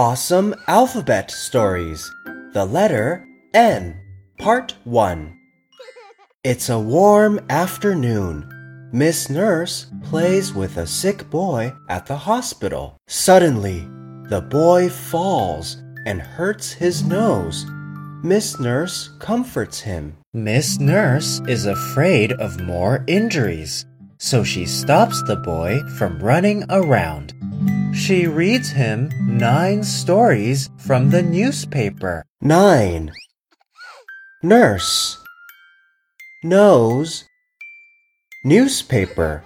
Awesome Alphabet Stories The Letter N, Part 1. It's a warm afternoon. Miss Nurse plays with a sick boy at the hospital. Suddenly, the boy falls and hurts his nose. Miss Nurse comforts him. Miss Nurse is afraid of more injuries, so she stops the boy from running around. She reads him nine stories from the newspaper. 9. Nurse. Nose. Newspaper.